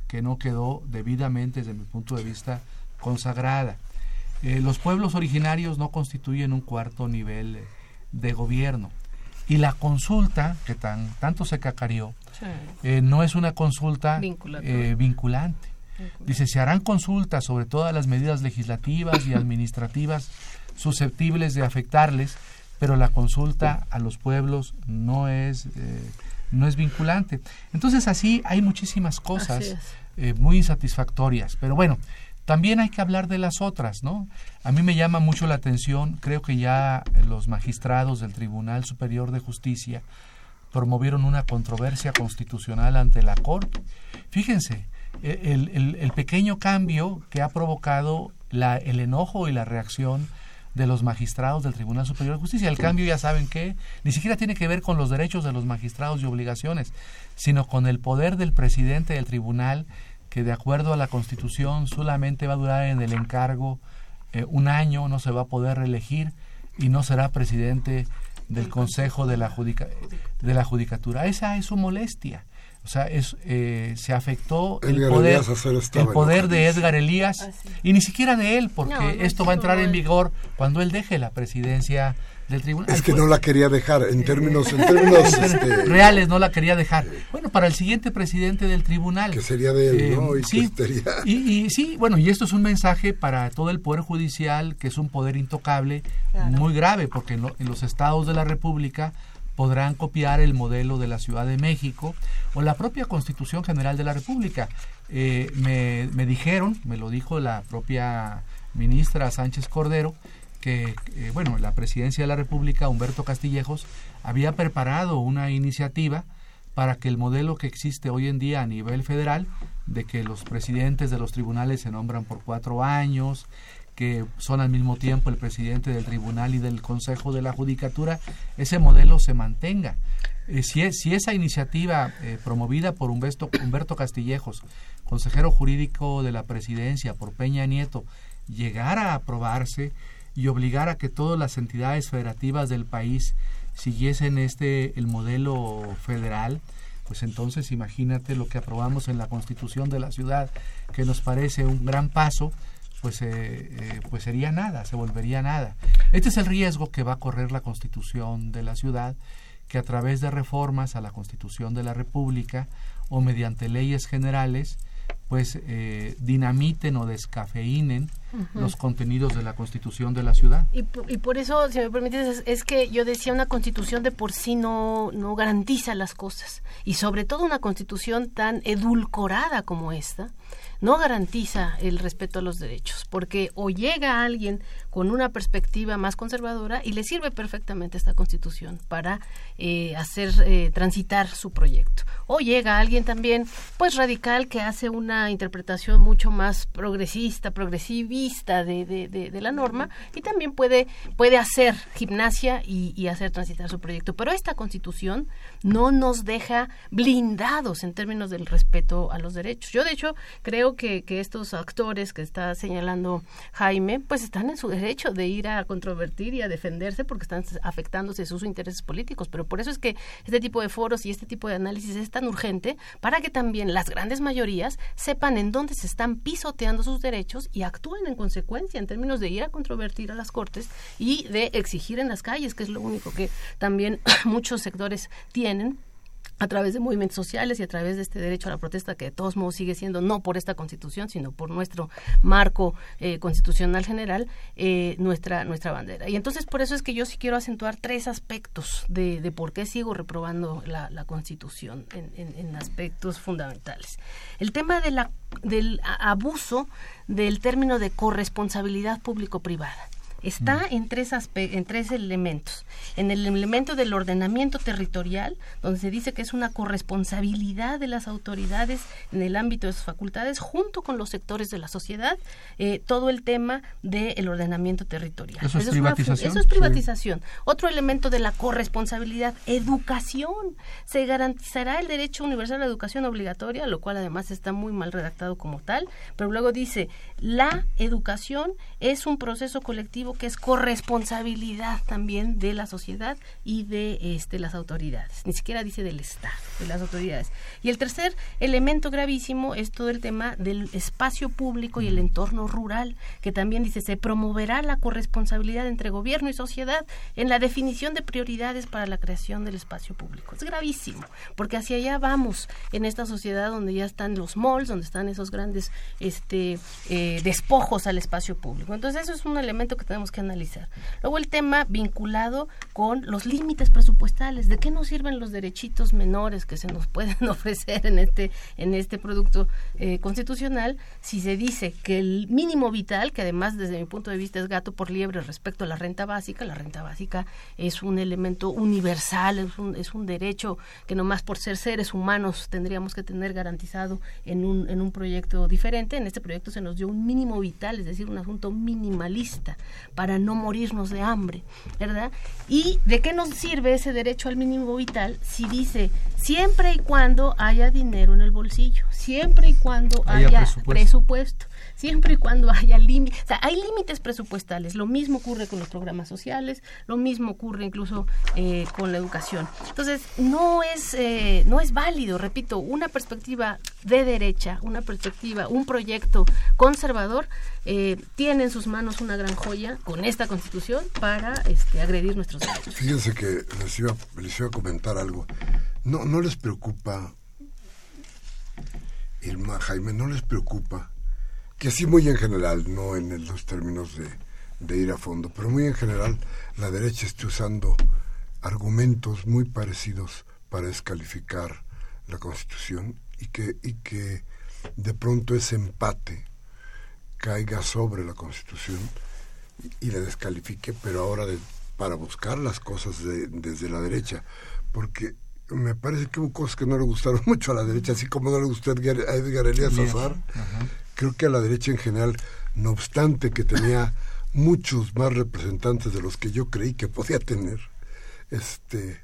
que no quedó debidamente, desde mi punto de vista, consagrada. Eh, los pueblos originarios no constituyen un cuarto nivel de gobierno. Y la consulta, que tan, tanto se cacareó, eh, no es una consulta eh, vinculante. Dice, se harán consultas sobre todas las medidas legislativas y administrativas susceptibles de afectarles, pero la consulta a los pueblos no es, no es vinculante. Entonces así hay muchísimas cosas muy insatisfactorias. Pero bueno, también hay que hablar de las otras, ¿no? A mí me llama mucho la atención, creo que ya los magistrados del Tribunal Superior de Justicia promovieron una controversia constitucional ante la Corte. Fíjense, e, el, pequeño cambio que ha provocado la, el enojo y la reacción de los magistrados del Tribunal Superior de Justicia. El cambio, ya saben que ni siquiera tiene que ver con los derechos de los magistrados y obligaciones, sino con el poder del presidente del tribunal que de acuerdo a la Constitución solamente va a durar en el encargo eh, un año, no se va a poder reelegir y no será presidente del Consejo de la, de la Judicatura. Esa es su molestia. O sea, es, eh, se afectó el poder, el poder de Edgar Elías ah, y ni siquiera de él, porque esto va a entrar en vigor cuando él deje la presidencia es que no la quería dejar, en términos, en (laughs) términos este, reales no la quería dejar. Bueno, para el siguiente presidente del tribunal. Que sería de él, ¿no? Eh, y sí, y, sí, bueno, y esto es un mensaje para todo el Poder Judicial, que es un poder intocable, muy grave, porque en, los estados de la República podrán copiar el modelo de la Ciudad de México o la propia Constitución General de la República. Eh, me, me dijeron, me lo dijo la propia ministra Sánchez Cordero, que, eh, bueno, la presidencia de la República, Humberto Castillejos, había preparado una iniciativa para que el modelo que existe hoy en día a nivel federal, de que los presidentes de los tribunales se nombran por cuatro años, que son al mismo tiempo el presidente del tribunal y del consejo de la judicatura, ese modelo se mantenga. Eh, si, si, esa iniciativa eh, promovida por Humberto, Humberto Castillejos, consejero jurídico de la presidencia, por Peña Nieto, llegara a aprobarse, y obligar a que todas las entidades federativas del país siguiesen este el modelo federal, pues entonces imagínate lo que aprobamos en la Constitución de la ciudad, que nos parece un gran paso, pues, eh, eh, pues sería nada, se volvería nada. Este es el riesgo que va a correr la Constitución de la ciudad, que a través de reformas a la Constitución de la República o mediante leyes generales, pues eh, dinamiten o descafeinen los contenidos de la constitución de la ciudad. Y, y por eso, si me permites, es, que yo decía, una constitución de por sí no, no garantiza las cosas. Y sobre todo una constitución tan edulcorada como esta, no garantiza el respeto a los derechos, porque o llega alguien con una perspectiva más conservadora y le sirve perfectamente esta constitución para eh, hacer eh, transitar su proyecto, o llega alguien también pues radical que hace una interpretación mucho más progresista, progresivista de, de, la norma y también puede, puede hacer gimnasia y, y hacer transitar su proyecto. Pero esta constitución no nos deja blindados en términos del respeto a los derechos. Yo de hecho creo que, estos actores que está señalando Jaime, pues están en su derecho de ir a controvertir y a defenderse porque están afectándose sus intereses políticos. Pero por eso es que este tipo de foros y este tipo de análisis es tan urgente para que también las grandes mayorías sepan en dónde se están pisoteando sus derechos y actúen en consecuencia en términos de ir a controvertir a las cortes y de exigir en las calles, que es lo único que también (coughs) muchos sectores tienen a través de movimientos sociales y a través de este derecho a la protesta que de todos modos sigue siendo no por esta constitución sino por nuestro marco eh, constitucional general eh, nuestra nuestra bandera. Y entonces por eso es que yo sí quiero acentuar tres aspectos de, de por qué sigo reprobando la, constitución en, en, aspectos fundamentales. El tema de la, del abuso del término de corresponsabilidad público privada está en tres, en tres elementos. En el elemento del ordenamiento territorial, donde se dice que es una corresponsabilidad de las autoridades en el ámbito de sus facultades, junto con los sectores de la sociedad, eh, todo el tema del ordenamiento territorial. Eso es, privatización. eso es privatización. Otro elemento de la corresponsabilidad, educación. Se garantizará el derecho universal a la educación obligatoria, lo cual además está muy mal redactado como tal, pero luego dice, la educación es un proceso colectivo que es corresponsabilidad también de la sociedad y de este, las autoridades. Ni siquiera dice del Estado, de las autoridades. Y el tercer elemento gravísimo es todo el tema del espacio público y el entorno rural, que también dice se promoverá la corresponsabilidad entre gobierno y sociedad en la definición de prioridades para la creación del espacio público. Es gravísimo, porque hacia allá vamos en esta sociedad donde ya están los malls, donde están esos grandes este, eh, despojos al espacio público. Entonces eso es un elemento que tenemos que analizar. Luego el tema vinculado con los límites presupuestales, de qué nos sirven los derechitos menores que se nos pueden (laughs) ofrecer en este en este producto eh, constitucional si se dice que el mínimo vital, que además desde mi punto de vista es gato por liebre respecto a la renta básica, la renta básica es un elemento universal, es un, es un derecho que nomás por ser seres humanos tendríamos que tener garantizado en un, en un proyecto diferente. En este proyecto se nos dio un mínimo vital, es decir, un asunto minimalista para no morirnos de hambre, ¿verdad? ¿Y de qué nos sirve ese derecho al mínimo vital si dice siempre y cuando haya dinero en el bolsillo, siempre y cuando haya, presupuesto siempre y cuando haya límites, o sea, hay límites presupuestales, lo mismo ocurre con los programas sociales, lo mismo ocurre incluso eh, con la educación. Entonces, no es, eh, no es válido, repito, una perspectiva de derecha, una perspectiva, un proyecto conservador, eh, tiene en sus manos una gran joya con esta constitución para este, agredir nuestros derechos. Fíjense que les iba, les iba a comentar algo. No, no les preocupa, Irma, Jaime, no les preocupa que sí muy en general, no en los términos de, ir a fondo, pero muy en general la derecha está usando argumentos muy parecidos para descalificar la Constitución y que, y que de pronto ese empate caiga sobre la Constitución y, la descalifique, pero ahora de, para buscar las cosas desde la derecha, porque me parece que hubo cosas que no le gustaron (laughs) mucho a la derecha, así como no le gustó a Edgar Elías Azar, creo que a la derecha en general, no obstante que tenía muchos más representantes de los que yo creí que podía tener, este,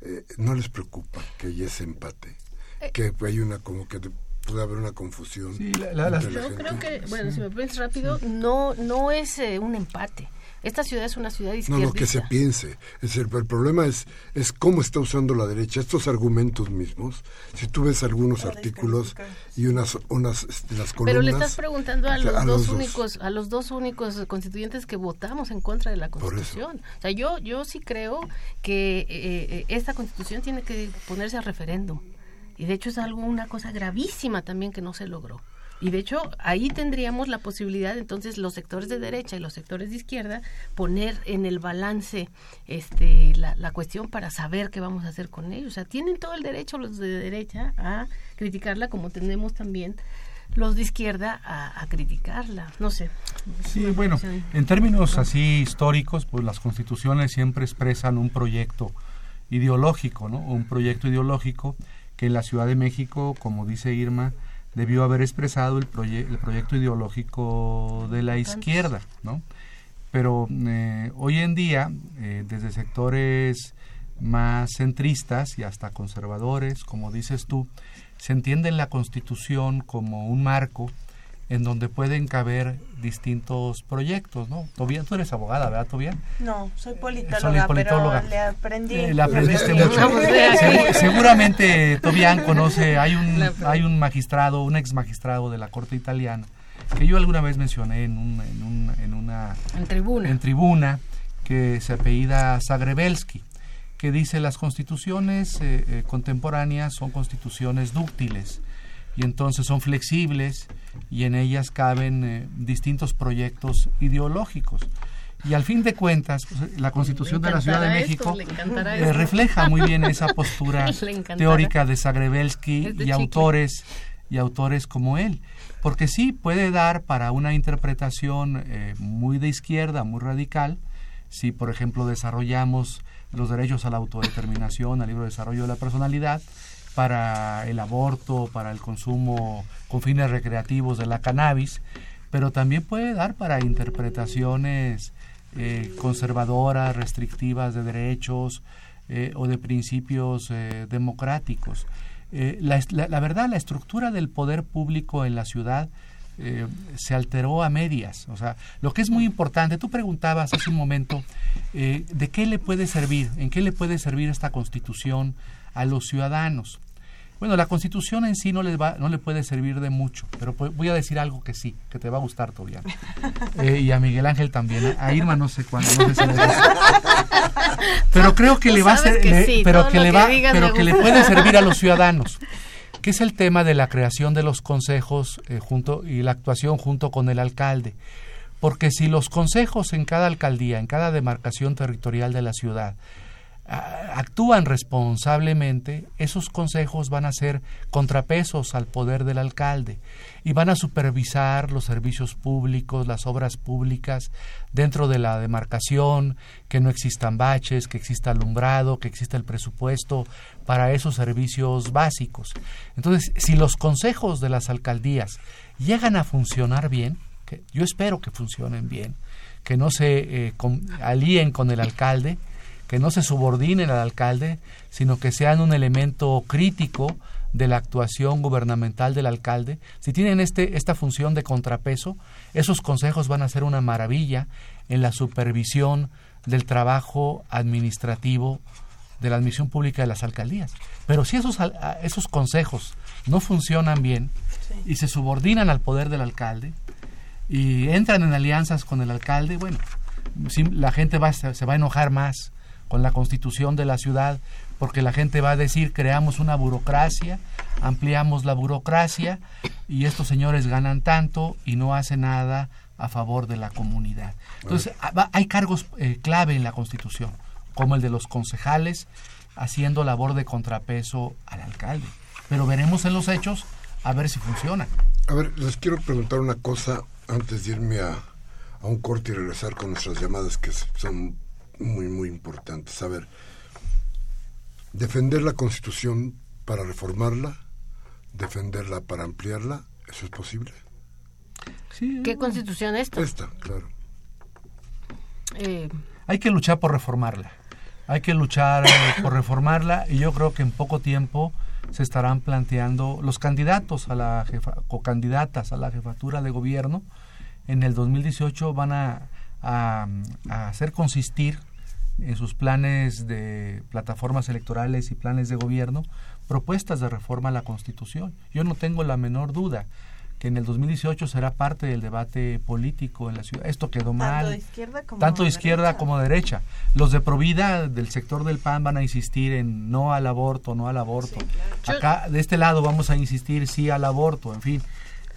eh, no les preocupa que haya ese empate, eh. que hay una como que puede haber una confusión. Sí, yo creo que, bueno, si me pones rápido, no, no es eh, un empate. Esta ciudad es una ciudad izquierdista. No, no, que se piense. Es el, el, problema es, es cómo está usando la derecha estos argumentos mismos. Si tú ves algunos artículos y unas, unas este, las columnas... Pero le estás preguntando a, los, dos únicos, a los dos únicos constituyentes que votamos en contra de la Constitución. O sea, yo, yo sí creo que eh, eh, esta Constitución tiene que ponerse a referéndum. Y de hecho es algo, una cosa gravísima también que no se logró. Y de hecho, ahí tendríamos la posibilidad, entonces, los sectores de derecha y los sectores de izquierda, poner en el balance este, la, la cuestión para saber qué vamos a hacer con ellos. O sea, tienen todo el derecho los de derecha a criticarla, como tenemos también los de izquierda a, criticarla. No sé. Sí, bueno, en términos así históricos, pues las constituciones siempre expresan un proyecto ideológico, ¿no? Un proyecto ideológico que en la Ciudad de México, como dice Irma, debió haber expresado el, el proyecto ideológico de la izquierda, ¿no? Pero eh, hoy en día, eh, desde sectores más centristas y hasta conservadores, como dices tú, se entiende en la Constitución como un marco en donde pueden caber distintos proyectos, ¿no? Tobián, tú eres abogada, ¿verdad, Tobián? No, soy politóloga, pero le aprendí. Eh, le aprendiste mucho. seguramente Tobián conoce, hay un, hay un magistrado, un ex magistrado de la Corte Italiana, que yo alguna vez mencioné en, un, en, un, en una... En tribuna. En tribuna, que se apellida Zagrebelsky que dice las constituciones eh, eh, contemporáneas son constituciones dúctiles y entonces son flexibles y en ellas caben eh, distintos proyectos ideológicos. Y al fin de cuentas, pues, la Constitución de la Ciudad de México refleja muy bien esa postura (laughs) teórica de Zagrebelsky y autores y autores como él, porque sí puede dar para una interpretación muy de izquierda, muy radical, si por ejemplo desarrollamos los derechos a la autodeterminación, al libre desarrollo de la personalidad, para el aborto, para el consumo con fines recreativos de la cannabis, pero también puede dar para interpretaciones eh, conservadoras, restrictivas de derechos eh, o de principios eh, democráticos. La, la, verdad, la estructura del poder público en la ciudad se alteró a medias. O sea, lo que es muy importante, tú preguntabas hace un momento, ¿de qué le puede servir? ¿En qué le puede servir esta constitución a los ciudadanos? Bueno, la constitución en sí no le, va, no le puede servir de mucho, pero voy a decir algo que sí, que te va a gustar, Tobián. (laughs) Eh, y a Miguel Ángel también. A Irma no sé cuándo, no sé si le Pero creo que le va a ser, pero que le va, pero que le puede servir a los (laughs) ciudadanos que es el tema de la creación de los consejos eh, junto, y la actuación junto con el alcalde. Porque si los consejos en cada alcaldía, en cada demarcación territorial de la ciudad, actúan responsablemente, esos consejos van a ser contrapesos al poder del alcalde y van a supervisar los servicios públicos, las obras públicas dentro de la demarcación, que no existan baches, que exista alumbrado, que exista el presupuesto para esos servicios básicos. Entonces, si los consejos de las alcaldías llegan a funcionar bien, que yo espero que funcionen bien, que no se eh, alíen con el alcalde, que no se subordinen al alcalde, sino que sean un elemento crítico de la actuación gubernamental del alcalde. Si tienen este, esta función de contrapeso, esos consejos van a ser una maravilla en la supervisión del trabajo administrativo de la admisión pública de las alcaldías. Pero si esos, esos consejos no funcionan bien y se subordinan al poder del alcalde y entran en alianzas con el alcalde, bueno, la gente va, se va a enojar más con la constitución de la ciudad, porque la gente va a decir creamos una burocracia, ampliamos la burocracia y estos señores ganan tanto y no hacen nada a favor de la comunidad. Entonces, ah, hay cargos eh, clave en la Constitución, como el de los concejales, haciendo labor de contrapeso al alcalde. Pero veremos en los hechos a ver si funciona. A ver, les quiero preguntar una cosa antes de irme a, a un corte y regresar con nuestras llamadas que son muy, muy importante. Saber, defender la Constitución para reformarla, defenderla para ampliarla, ¿eso es posible? ¿Qué constitución es esta? Esta, claro. Eh, hay que luchar por reformarla. Hay que luchar eh, por reformarla y yo creo que en poco tiempo se estarán planteando los candidatos a la jefa, o candidatas a la jefatura de gobierno en el 2018 van a a, hacer consistir en sus planes de plataformas electorales y planes de gobierno propuestas de reforma a la Constitución. Yo no tengo la menor duda que en el 2018 será parte del debate político en la ciudad. Esto quedó mal. Tanto de izquierda como, tanto de izquierda como derecha. Los de Provida del sector del PAN van a insistir en no al aborto, no al aborto. Acá, de este lado, vamos a insistir sí al aborto, en fin.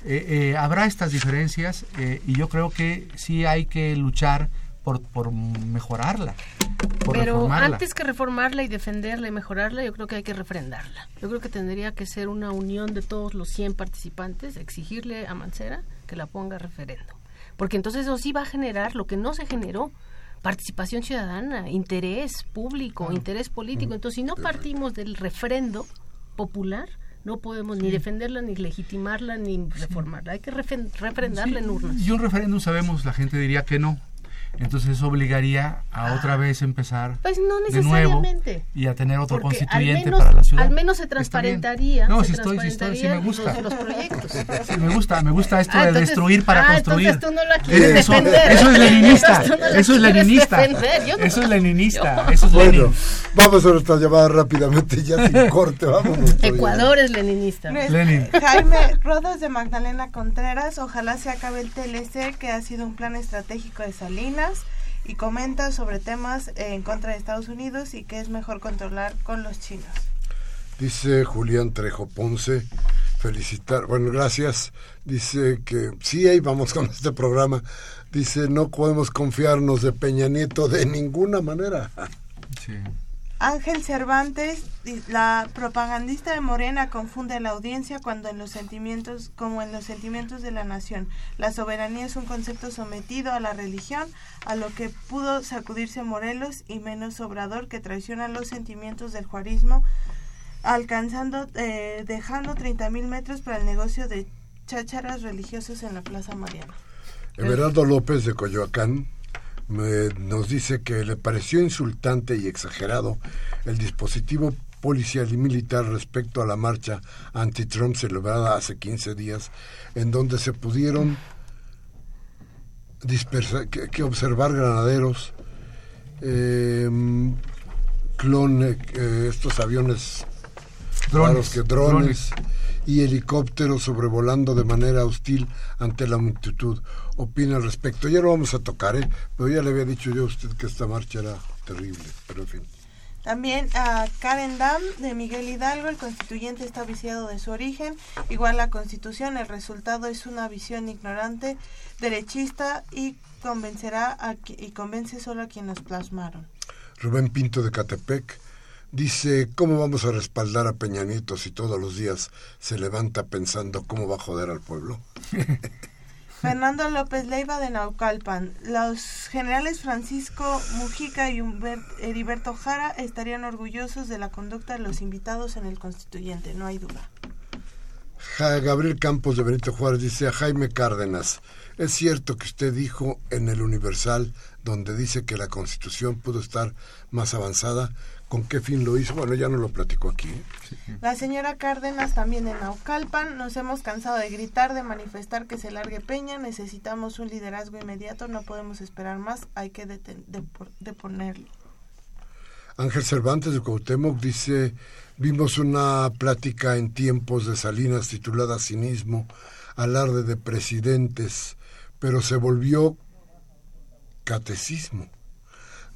Eh, eh, habrá estas diferencias eh, y yo creo que sí hay que luchar por, por mejorarla. Por Pero reformarla. antes que reformarla y defenderla y mejorarla, yo creo que hay que refrendarla. Yo creo que tendría que ser una unión de todos los 100 participantes, exigirle a Mancera que la ponga a referendo. Porque entonces eso sí va a generar lo que no se generó, participación ciudadana, interés público, interés político. Entonces, si no partimos del refrendo popular, no podemos ni defenderla, ni legitimarla, ni reformarla. Hay que refrendarla en urnas. Y un referéndum sabemos, la gente diría que no. Entonces eso obligaría a otra vez empezar Pues no de nuevo y a tener otro Porque constituyente menos, para la ciudad. Al menos se transparentaría. No, se sí estoy, sí estoy, sí me gusta. Los, los proyectos. Sí, me gusta, me gusta esto Ah, de entonces- destruir para ah, construir. entonces tú no la quieres eso, defender. eso es leninista. No eso es leninista. no- Eso es leninista. Yo- Eso es Bueno, Lenin. vamos a nuestra llamada rápidamente, ya sin (laughs) corte, vámonos. Ecuador es leninista. Lenin. Jaime Rodas de Magdalena Contreras, ojalá se acabe el TLC, que ha sido un plan estratégico de Salinas, y comenta sobre temas en contra de Estados Unidos y que es mejor controlar con los chinos. Dice Julián Trejo Ponce, felicitar, bueno, gracias. Dice que sí, ahí vamos con este programa. Dice, no podemos confiarnos de Peña Nieto de ninguna manera. Sí. Ángel Cervantes, la propagandista de Morena confunde a la audiencia cuando en los sentimientos, como en los sentimientos de la nación. La soberanía es un concepto sometido a la religión, a lo que pudo sacudirse Morelos y menos Obrador que traiciona los sentimientos del juarismo, alcanzando, eh, dejando 30 mil metros para el negocio de chácharas religiosos en la Plaza Mariana. Everardo López de Coyoacán me- nos dice que le pareció insultante y exagerado el dispositivo policial y militar respecto a la marcha anti-Trump celebrada hace 15 días, en donde se pudieron dispersar, que, que observar granaderos, eh, clone, eh, estos aviones Drones, que drones, y helicópteros sobrevolando de manera hostil ante la multitud. Opina al respecto. Ya lo vamos a tocar, ¿eh? pero ya le había dicho yo a usted que esta marcha era terrible, pero en fin. También a Karen Dam de Miguel Hidalgo, el constituyente está viciado de su origen, igual la constitución, el resultado es una visión ignorante, derechista y convencerá a, qui- y convence solo a quien los plasmaron. Rubén Pinto de Catepec dice, ¿cómo vamos a respaldar a Peña Nieto si todos los días se levanta pensando cómo va a joder al pueblo? (laughs) Fernando López Leiva de Naucalpan. Los generales Francisco Mujica y Heriberto Jara estarían orgullosos de la conducta de los invitados en el constituyente, no hay duda. Gabriel Campos de Benito Juárez dice a Jaime Cárdenas, es cierto que usted dijo en el Universal, donde dice que la Constitución pudo estar más avanzada, ¿con qué fin lo hizo? Bueno, ya no lo platico aquí. ¿eh? La señora Cárdenas también en Naucalpan. Nos hemos cansado de gritar, de manifestar que se largue Peña. Necesitamos un liderazgo inmediato. No podemos esperar más. Hay que deten- depor- deponerlo. Ángel Cervantes de Cuauhtémoc dice, vimos una plática en tiempos de Salinas titulada Cinismo, alarde de presidentes, pero se volvió catecismo.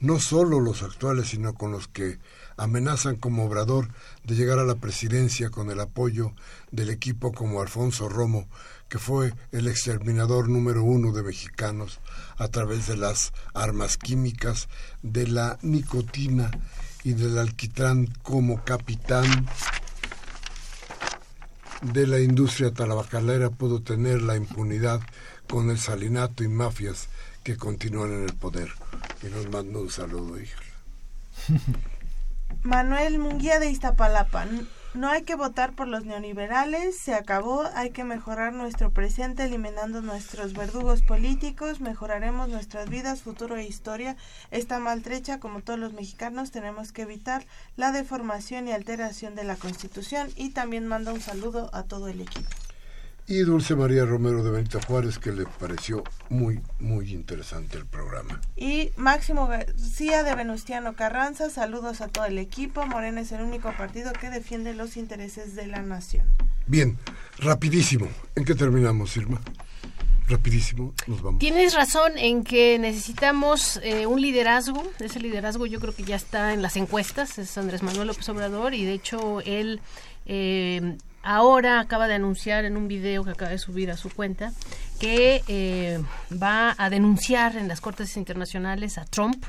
No solo los actuales, sino con los que amenazan como obrador de llegar a la presidencia con el apoyo del equipo como Alfonso Romo, que fue el exterminador número uno de mexicanos a través de las armas químicas, de la nicotina y del alquitrán como capitán de la industria tabacalera pudo tener la impunidad con el salinato y mafias que continúan en el poder. Y nos manda un saludo, hija. (laughs) Manuel Munguía de Iztapalapa. No hay que votar por los neoliberales, se acabó, hay que mejorar nuestro presente eliminando nuestros verdugos políticos, mejoraremos nuestras vidas, futuro e historia. Está maltrecha como todos los mexicanos, tenemos que evitar la deformación y alteración de la Constitución y también manda un saludo a todo el equipo. Y Dulce María Romero de Benito Juárez, que le pareció muy, muy interesante el programa. Y Máximo García de Venustiano Carranza, saludos a todo el equipo. Morena es el único partido que defiende los intereses de la nación. Bien, rapidísimo. ¿En qué terminamos, Irma? Rapidísimo, nos vamos. Tienes razón en que necesitamos eh, un liderazgo. Ese liderazgo yo creo que ya está en las encuestas. Es Andrés Manuel López Obrador y de hecho él eh, ahora acaba de anunciar en un video que acaba de subir a su cuenta que eh, va a denunciar en las Cortes Internacionales a Trump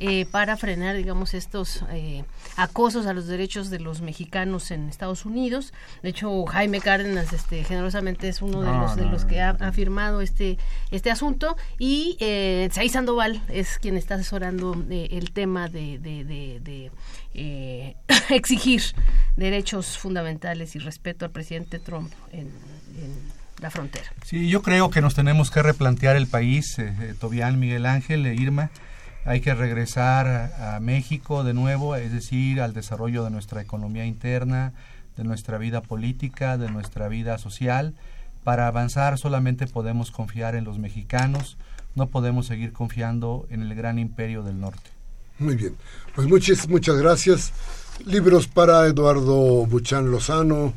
eh, para frenar, digamos, estos eh, acosos a los derechos de los mexicanos en Estados Unidos. De hecho, Jaime Cárdenas, este, generosamente es uno de los de los que ha, afirmado este este asunto y eh, Sandoval es quien está asesorando eh, el tema de, de, (laughs) exigir derechos fundamentales y respeto al presidente Trump en, la frontera. Sí, yo creo que nos tenemos que replantear el país, Tobián, Miguel Ángel, Irma hay que regresar a, México de nuevo, es decir, al desarrollo de nuestra economía interna, de nuestra vida política, de nuestra vida social. Para avanzar solamente podemos confiar en los mexicanos, no podemos seguir confiando en el gran imperio del norte. Muy bien, pues muchas, muchas gracias. Libros para Eduardo Buchan Lozano,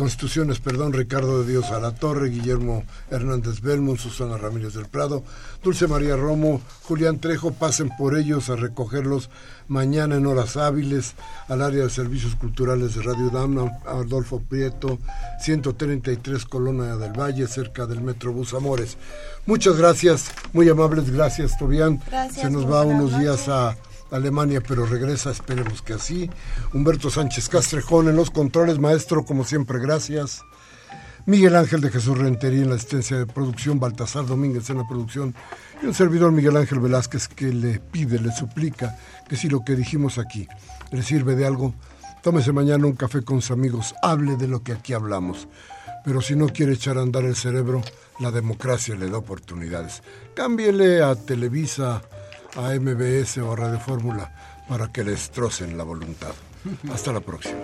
Constituciones, perdón, Ricardo de Dios a la Torre, Guillermo Hernández Belmont, Susana Ramírez del Prado, Dulce María Romo, Julián Trejo, pasen por ellos a recogerlos mañana en horas hábiles al área de servicios culturales de Radio Dam, Adolfo Prieto, 133 Colonia del Valle, cerca del Metrobús Amores. Muchas gracias, muy amables, gracias Tobián. Se nos va unos días a Alemania, pero regresa, esperemos que así. Humberto Sánchez Castrejón en los controles, maestro, como siempre, gracias. Miguel Ángel de Jesús Rentería en la asistencia de producción, Baltasar Domínguez en la producción y un servidor Miguel Ángel Velázquez que le pide, le suplica que si lo que dijimos aquí le sirve de algo, tómese mañana un café con sus amigos, hable de lo que aquí hablamos. Pero si no quiere echar a andar el cerebro, la democracia le da oportunidades. Cámbiele a Televisa, a MBS o Radio Fórmula para que les trocen la voluntad. Hasta la próxima.